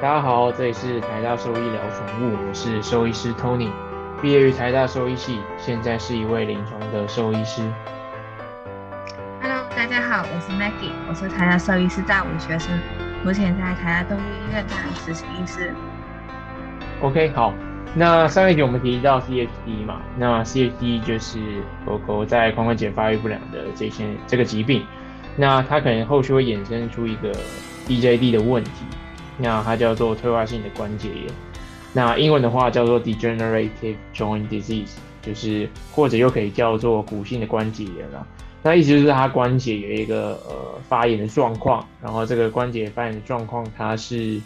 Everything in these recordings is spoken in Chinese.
大家好，这里是台大兽医聊宠物，我是兽医师 Tony，毕业于台大兽医系，现在是一位临床的兽医师。Hello，大家好，我是 Maggie，我是台大兽医师大五学生，目前在台大动物医院当实习医师。OK，好，那上一集我们提到 CHD 嘛，那 CHD 就是狗狗在髋关节发育不良的这些这个疾病，那它可能后续会衍生出一个 DJD 的问题。那它叫做退化性的关节炎，那英文的话叫做 degenerative joint disease，就是或者又可以叫做骨性的关节炎啦。那意思就是它关节有一个呃发炎的状况，然后这个关节发炎的状况它是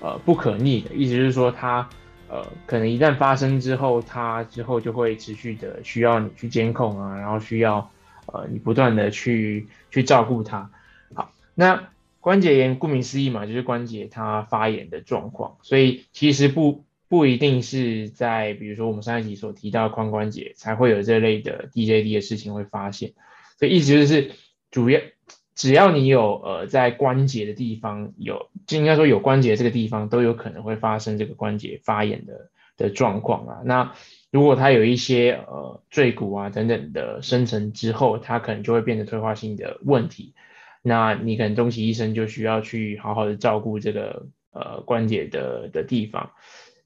呃不可逆的，意思就是说它呃可能一旦发生之后，它之后就会持续的需要你去监控啊，然后需要呃你不断的去去照顾它。好，那。关节炎顾名思义嘛，就是关节它发炎的状况，所以其实不不一定是在比如说我们上一集所提到髋关节才会有这类的 DJD 的事情会发现，所以意思就是主要只要你有呃在关节的地方有，就应该说有关节这个地方都有可能会发生这个关节发炎的的状况啊。那如果它有一些呃坠骨啊等等的生成之后，它可能就会变成退化性的问题。那你可能终其一生就需要去好好的照顾这个呃关节的的地方。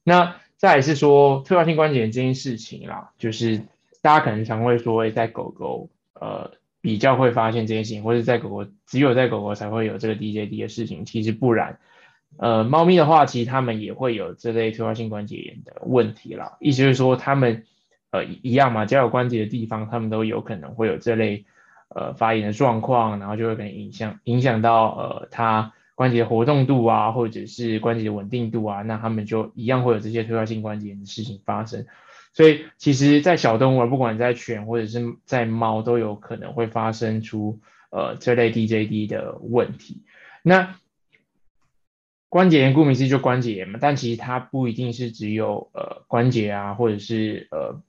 那再是说退化性关节炎这件事情啦，就是大家可能常会说，在狗狗呃比较会发现这件事情，或者在狗狗只有在狗狗才会有这个 DJD 的事情，其实不然。呃，猫咪的话，其实它们也会有这类退化性关节炎的问题啦。意思就是说，它们呃一样嘛，只要有关节的地方，它们都有可能会有这类。呃，发炎的状况，然后就会可能影响影响到呃它关节活动度啊，或者是关节的稳定度啊，那他们就一样会有这些退化性关节炎的事情发生。所以其实，在小动物，不管在犬或者是在猫，都有可能会发生出呃这类 DJD 的问题。那关节炎顾名思义就关节炎嘛，但其实它不一定是只有呃关节啊，或者是呃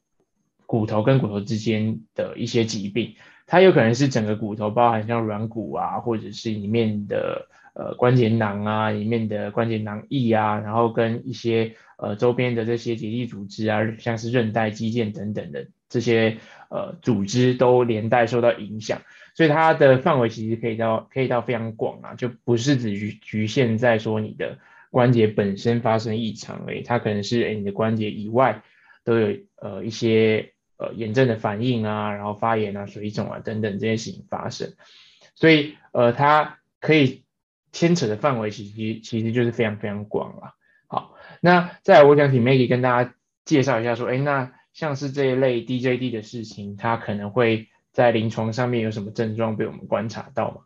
骨头跟骨头之间的一些疾病。它有可能是整个骨头，包含像软骨啊，或者是里面的呃关节囊啊，里面的关节囊液啊，然后跟一些呃周边的这些结缔组织啊，像是韧带、肌腱等等的这些呃组织都连带受到影响，所以它的范围其实可以到可以到非常广啊，就不是只局局限在说你的关节本身发生异常而已，它可能是诶你的关节以外都有呃一些。呃，炎症的反应啊，然后发炎啊、水肿啊等等这些事情发生，所以呃，它可以牵扯的范围其实其实就是非常非常广了。好，那再来我想请 Maggie 跟大家介绍一下，说，哎，那像是这一类 DJD 的事情，它可能会在临床上面有什么症状被我们观察到吗？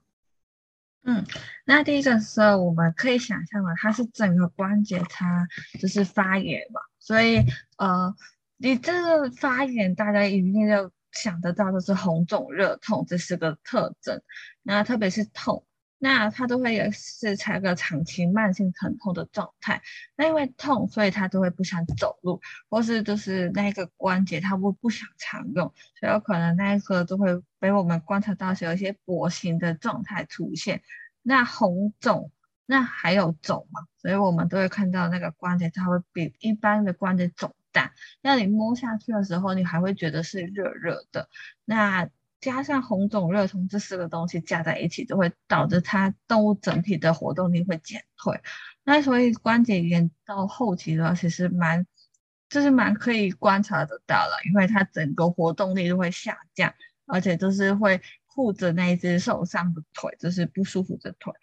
嗯，那第一个是我们可以想象的，它是整个关节它就是发炎嘛，所以呃。你这个发炎，大家一定要想得到的是红肿热痛，这是个特征。那特别是痛，那它都会有是采个长期慢性疼痛的状态。那因为痛，所以它都会不想走路，或是就是那个关节它会不想常用，所以有可能那一个都会被我们观察到是有一些跛行的状态出现。那红肿，那还有肿嘛？所以我们都会看到那个关节它会比一般的关节肿。但那你摸下去的时候，你还会觉得是热热的。那加上红肿热痛这四个东西加在一起，就会导致它动物整体的活动力会减退。那所以关节炎到后期的话，其实蛮就是蛮可以观察得到了，因为它整个活动力都会下降，而且就是会。护着那一只受伤的腿，就是不舒服的腿。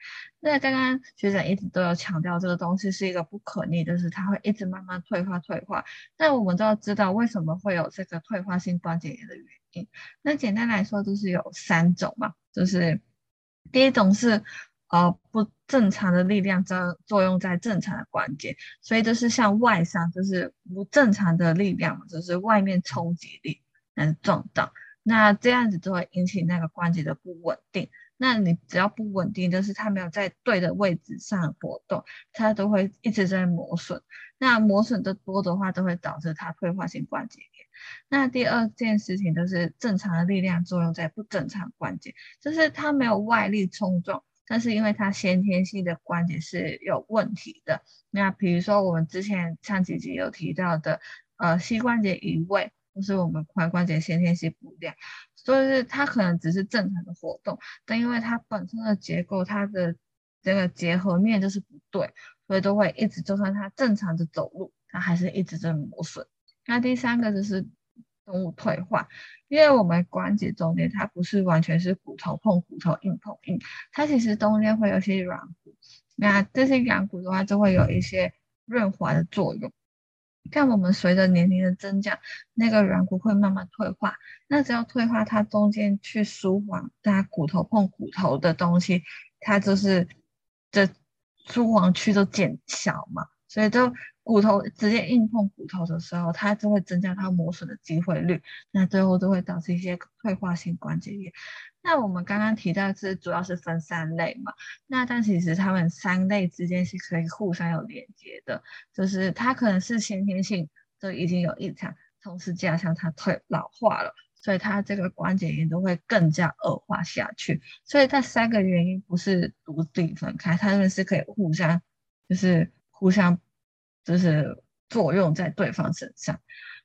那刚刚学长一直都有强调，这个东西是一个不可逆，就是它会一直慢慢退化退化。那我们都要知道为什么会有这个退化性关节炎的原因。那简单来说，就是有三种嘛，就是第一种是呃不正常的力量作作用在正常的关节，所以就是像外伤，就是不正常的力量，就是外面冲击力来撞到。那这样子就会引起那个关节的不稳定。那你只要不稳定，就是它没有在对的位置上活动，它都会一直在磨损。那磨损的多的话，都会导致它退化性关节炎。那第二件事情就是正常的力量作用在不正常关节，就是它没有外力冲撞，但是因为它先天性的关节是有问题的。那比如说我们之前上几集有提到的，呃，膝关节移位，或是我们髋关节先天性不良，所以是它可能只是正常的活动，但因为它本身的结构，它的这个结合面就是不对，所以都会一直，就算它正常的走路，它还是一直在磨损。那第三个就是动物退化，因为我们关节中间它不是完全是骨头碰骨头，硬碰硬，它其实中间会有些软骨。那这些软骨的话，就会有一些润滑的作用。看我们随着年龄的增加，那个软骨会慢慢退化。那只要退化，它中间去舒缓它骨头碰骨头的东西，它就是这舒缓区都减小嘛，所以就。骨头直接硬碰骨头的时候，它就会增加它磨损的机会率，那最后就会导致一些退化性关节炎。那我们刚刚提到是主要是分三类嘛，那但其实它们三类之间是可以互相有连接的，就是它可能是先天性就已经有异常，同时加上它退老化了，所以它这个关节炎都会更加恶化下去。所以它三个原因不是独立分开，它们是可以互相就是互相。就是作用在对方身上。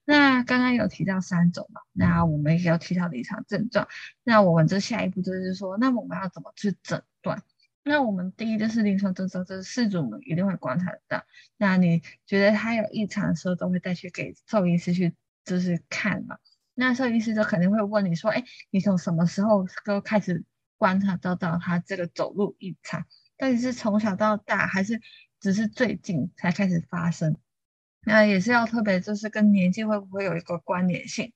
那刚刚有提到三种嘛，那我们也有提到临床症状。那我们这下一步就是说，那我们要怎么去诊断？那我们第一就是临床症状，就是事主们一定会观察得到。那你觉得他有异常的时候，都会带去给兽医师去就是看嘛？那兽医师就肯定会问你说，哎，你从什么时候都开始观察到到他这个走路异常？到底是从小到大还是？只是最近才开始发生，那也是要特别，就是跟年纪会不会有一个关联性？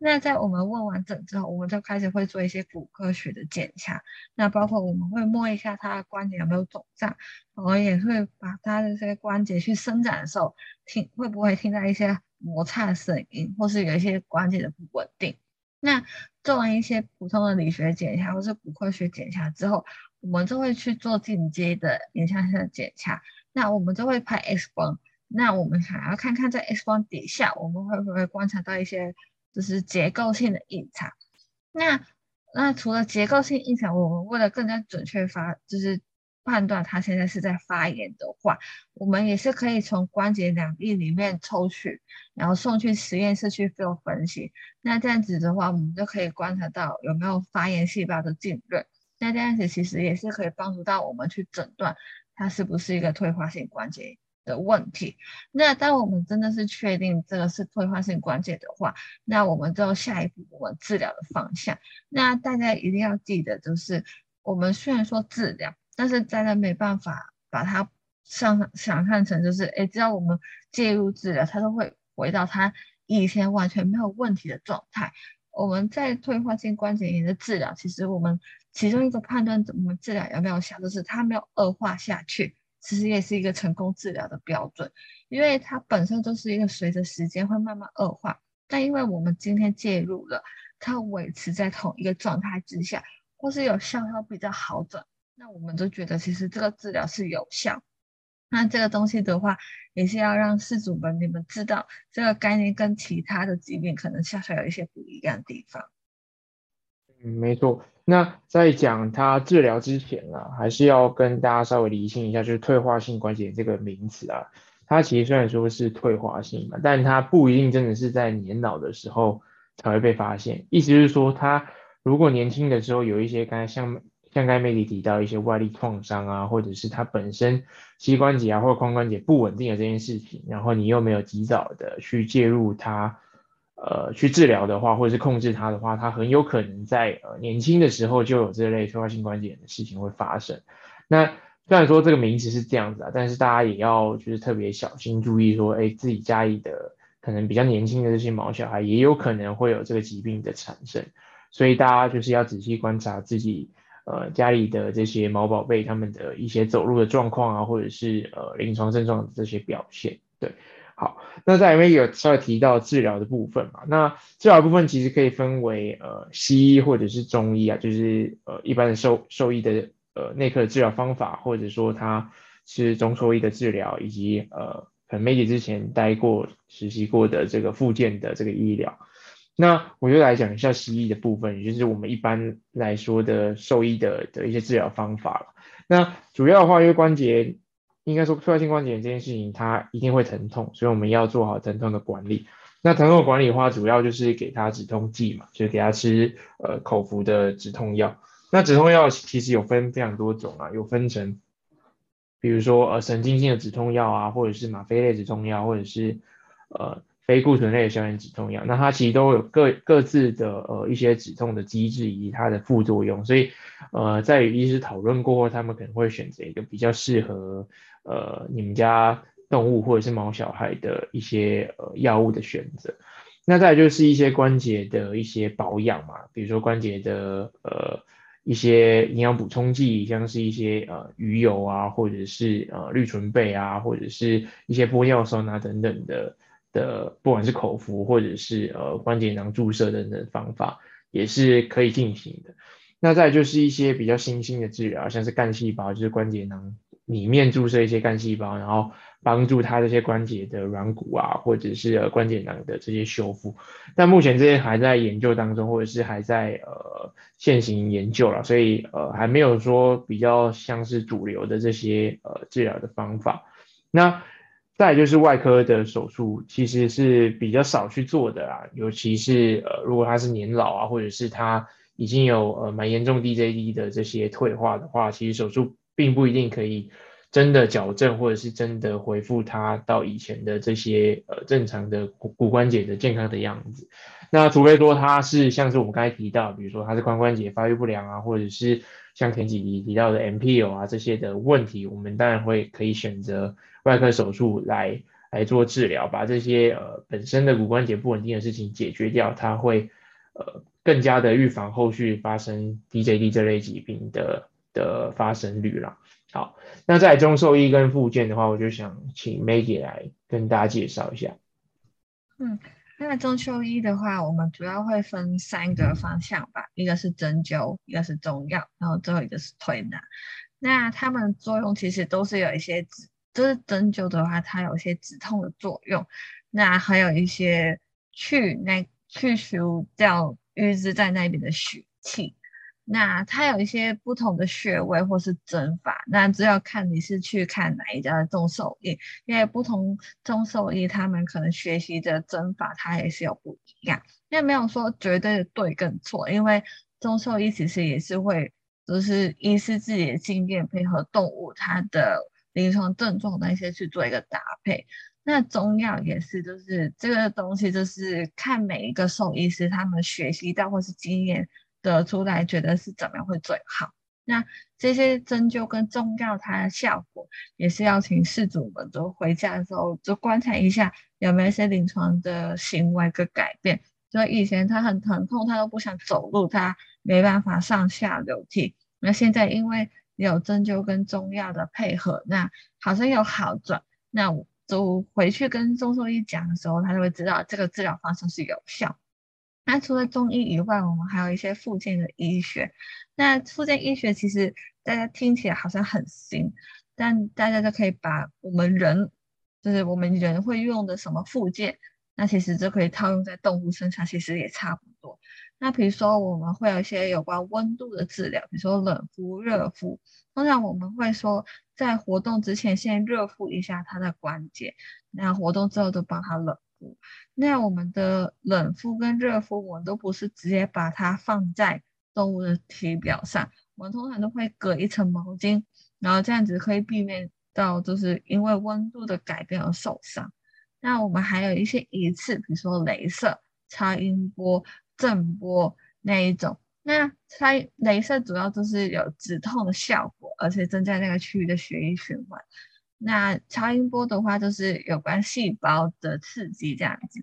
那在我们问完诊之后，我们就开始会做一些骨科学的检查，那包括我们会摸一下他的关节有没有肿胀，我们也会把他的这些关节去伸展的时候，听会不会听到一些摩擦声音，或是有一些关节的不稳定。那做完一些普通的理学检查或是骨科学检查之后，我们就会去做进阶的影像性的检查。那我们就会拍 X 光，那我们还要看看在 X 光底下，我们会不会观察到一些就是结构性的异常？那那除了结构性异常，我们为了更加准确发，就是判断它现在是在发炎的话，我们也是可以从关节两壁里面抽取，然后送去实验室去做分析。那这样子的话，我们就可以观察到有没有发炎细胞的浸润。那这样子其实也是可以帮助到我们去诊断。它是不是一个退化性关节的问题？那当我们真的是确定这个是退化性关节的话，那我们就下一步我们治疗的方向。那大家一定要记得，就是我们虽然说治疗，但是大家没办法把它想想象成就是，哎，只要我们介入治疗，它都会回到它以前完全没有问题的状态。我们在退化性关节炎的治疗，其实我们。其中一个判断怎么治疗有没有效，就是它没有恶化下去，其实也是一个成功治疗的标准，因为它本身就是一个随着时间会慢慢恶化，但因为我们今天介入了，它维持在同一个状态之下，或是有效效比较好转，那我们就觉得其实这个治疗是有效。那这个东西的话，也是要让事主们你们知道，这个概念跟其他的疾病可能稍稍有一些不一样的地方。嗯，没错。那在讲它治疗之前啊，还是要跟大家稍微厘清一下，就是退化性关节这个名词啊，它其实虽然说是退化性嘛，但它不一定真的是在年老的时候才会被发现。意思就是说，它如果年轻的时候有一些刚才像像刚才美丽提到一些外力创伤啊，或者是它本身膝关节啊或者髋关节不稳定的这件事情，然后你又没有及早的去介入它。呃，去治疗的话，或者是控制它的话，它很有可能在呃年轻的时候就有这类退化性关节炎的事情会发生。那虽然说这个名词是这样子啊，但是大家也要就是特别小心注意说，哎，自己家里的可能比较年轻的这些毛小孩也有可能会有这个疾病的产生，所以大家就是要仔细观察自己呃家里的这些毛宝贝他们的一些走路的状况啊，或者是呃临床症状的这些表现，对。好，那在里面有稍微提到治疗的部分嘛？那治疗部分其实可以分为呃西医或者是中医啊，就是呃一般的兽兽医的呃内科的治疗方法，或者说他是中兽医的治疗，以及呃可能 m a 之前待过实习过的这个附件的这个医疗。那我就来讲一下西医的部分，也就是我们一般来说的兽医的的一些治疗方法了。那主要的话，因为关节应该说退化性关节炎这件事情，它一定会疼痛，所以我们要做好疼痛的管理。那疼痛管理的话，主要就是给他止痛剂嘛，就是给他吃呃口服的止痛药。那止痛药其实有分非常多种啊，有分成，比如说呃神经性的止痛药啊，或者是吗啡类止痛药，或者是呃非固醇类的消炎止痛药。那它其实都有各各自的呃一些止痛的机制以及它的副作用，所以呃在与医师讨论过后，他们可能会选择一个比较适合呃你们家动物或者是毛小孩的一些呃药物的选择。那再就是一些关节的一些保养嘛，比如说关节的呃。一些营养补充剂，像是一些呃鱼油啊，或者是呃氯醇贝啊，或者是一些玻尿酸啊等等的的，不管是口服或者是呃关节囊注射等等方法，也是可以进行的。那再就是一些比较新兴的治疗，像是干细胞，就是关节囊里面注射一些干细胞，然后。帮助它这些关节的软骨啊，或者是关节囊的这些修复，但目前这些还在研究当中，或者是还在呃现行研究了，所以呃还没有说比较像是主流的这些呃治疗的方法。那再就是外科的手术，其实是比较少去做的啦，尤其是呃如果他是年老啊，或者是他已经有呃蛮严重 DJD 的这些退化的话，其实手术并不一定可以。真的矫正，或者是真的恢复他到以前的这些呃正常的骨骨关节的健康的样子。那除非说他是像是我们刚才提到，比如说他是髋关节发育不良啊，或者是像前几集提到的 MPO 啊这些的问题，我们当然会可以选择外科手术来来做治疗，把这些呃本身的骨关节不稳定的事情解决掉，它会呃更加的预防后续发生 DJD 这类疾病的的发生率了。好，那在中兽医跟附件的话，我就想请 Maggie 来跟大家介绍一下。嗯，那中秋医的话，我们主要会分三个方向吧，一个是针灸，一个是中药，然后最后一个是推拿。那它们作用其实都是有一些止，就是针灸的话，它有一些止痛的作用，那还有一些去那去除掉淤滞在那边的血气。那它有一些不同的穴位或是针法，那只要看你是去看哪一家的中兽医，因为不同中兽医他们可能学习的针法它也是有不一样，因为没有说绝对的对跟错，因为中兽医其实也是会就是医师自己的经验配合动物它的临床症状那些去做一个搭配，那中药也是就是这个东西就是看每一个兽医师他们学习到或是经验。得出来觉得是怎么样会最好？那这些针灸跟中药它的效果，也是要请事主们就回家的时候就观察一下有没有一些临床的行为跟改变。就以前他很疼痛，他都不想走路，他没办法上下楼梯。那现在因为有针灸跟中药的配合，那好像有好转。那我就回去跟中兽医讲的时候，他就会知道这个治疗方式是有效。那除了中医以外，我们还有一些附件的医学。那附件医学其实大家听起来好像很新，但大家都可以把我们人，就是我们人会用的什么附件，那其实就可以套用在动物身上，其实也差不多。那比如说我们会有一些有关温度的治疗，比如说冷敷、热敷。通常我们会说，在活动之前先热敷一下它的关节，那活动之后就帮它冷。那我们的冷敷跟热敷，我们都不是直接把它放在动物的体表上，我们通常都会隔一层毛巾，然后这样子可以避免到就是因为温度的改变而受伤。那我们还有一些仪器，比如说镭射、超音波、震波那一种。那它镭射主要就是有止痛的效果，而且增加那个区域的血液循环。那超音波的话，就是有关细胞的刺激这样子，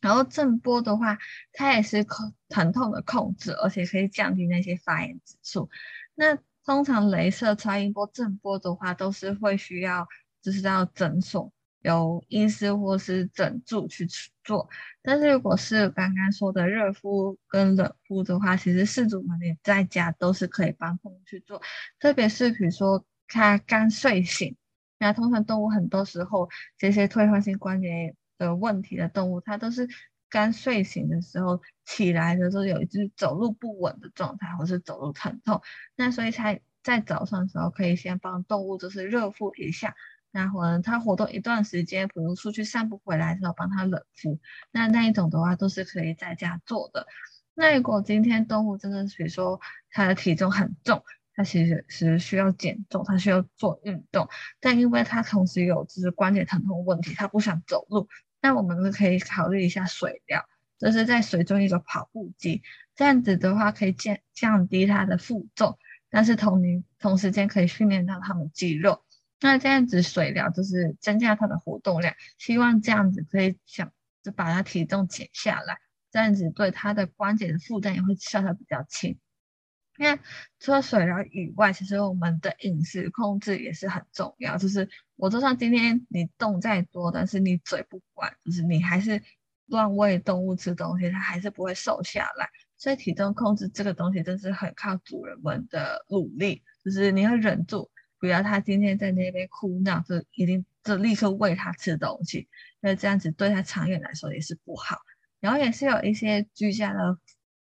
然后震波的话，它也是控疼痛的控制，而且可以降低那些发炎指数。那通常镭射、超音波、震波的话，都是会需要就是到诊所由医师或是诊助去做。但是如果是刚刚说的热敷跟冷敷的话，其实事主们也在家都是可以帮动物去做，特别是比如说他刚睡醒。那通常动物很多时候这些退化性关节炎的问题的动物，它都是刚睡醒的时候起来的时候有一只走路不稳的状态，或是走路疼痛，那所以才在早上的时候可以先帮动物就是热敷一下，那可能它活动一段时间，比如出去散步回来的时候帮它冷敷，那那一种的话都是可以在家做的。那如果今天动物真的是比如说它的体重很重，它其实是需要减重，它需要做运动，但因为它同时有就是关节疼痛问题，它不想走路。那我们可以考虑一下水疗，就是在水中一个跑步机，这样子的话可以降降低它的负重，但是同龄同时间可以训练到它们肌肉。那这样子水疗就是增加它的活动量，希望这样子可以想就把它体重减下来，这样子对它的关节的负担也会相对比较轻。因为除了水疗以外，其实我们的饮食控制也是很重要。就是我就算今天你动再多，但是你嘴不管，就是你还是乱喂动物吃东西，它还是不会瘦下来。所以体重控制这个东西真是很靠主人们的努力，就是你要忍住，不要它今天在那边哭闹，就一定就立刻喂它吃东西，因为这样子对它长远来说也是不好。然后也是有一些居家的。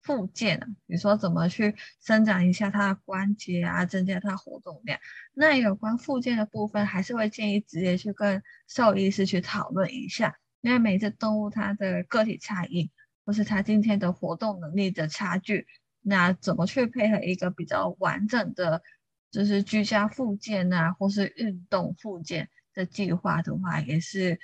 附件啊，比如说怎么去伸展一下它的关节啊，增加它活动量。那有关附件的部分，还是会建议直接去跟兽医师去讨论一下，因为每只动物它的个体差异，或是它今天的活动能力的差距，那怎么去配合一个比较完整的，就是居家附件啊，或是运动附件的计划的话，也是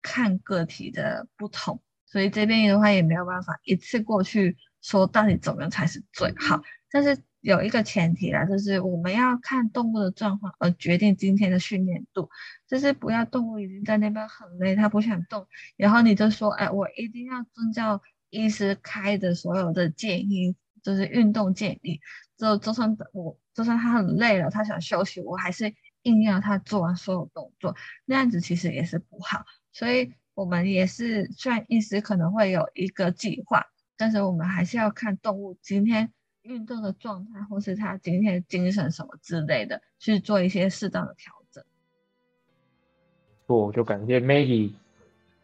看个体的不同，所以这边的话也没有办法一次过去。说到底怎么样才是最好？但是有一个前提啦，就是我们要看动物的状况而决定今天的训练度。就是不要动物已经在那边很累，它不想动，然后你就说，哎，我一定要遵照医师开的所有的建议，就是运动建议。就就算我就算他很累了，他想休息，我还是硬要他做完所有动作，那样子其实也是不好。所以我们也是，虽然医师可能会有一个计划。但是我们还是要看动物今天运动的状态，或是它今天精神什么之类的，去做一些适当的调整。不，就感谢 Maggie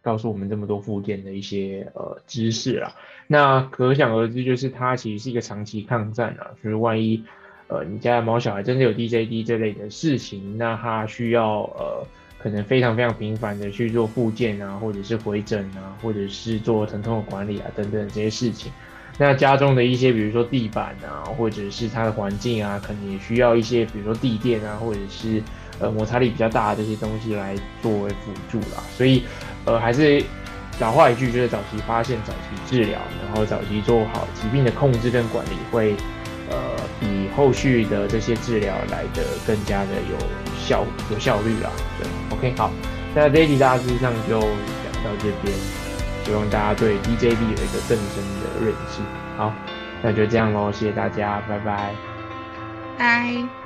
告诉我们这么多附件的一些呃知识啦。那可想而知，就是它其实是一个长期抗战啊。就是万一呃你家的毛小孩真的有 DJD 这类的事情，那它需要呃。可能非常非常频繁的去做复健啊，或者是回诊啊，或者是做疼痛的管理啊等等这些事情。那家中的一些，比如说地板啊，或者是它的环境啊，可能也需要一些，比如说地垫啊，或者是呃摩擦力比较大的这些东西来作为辅助啦。所以，呃，还是老话一句，就是早期发现、早期治疗，然后早期做好疾病的控制跟管理，会呃比后续的这些治疗来的更加的有。效有效率啦，对，OK，好，那这一集大致上就讲到这边，希望大家对 DJB 有一个更深的认识。好，那就这样喽，谢谢大家，拜拜，拜。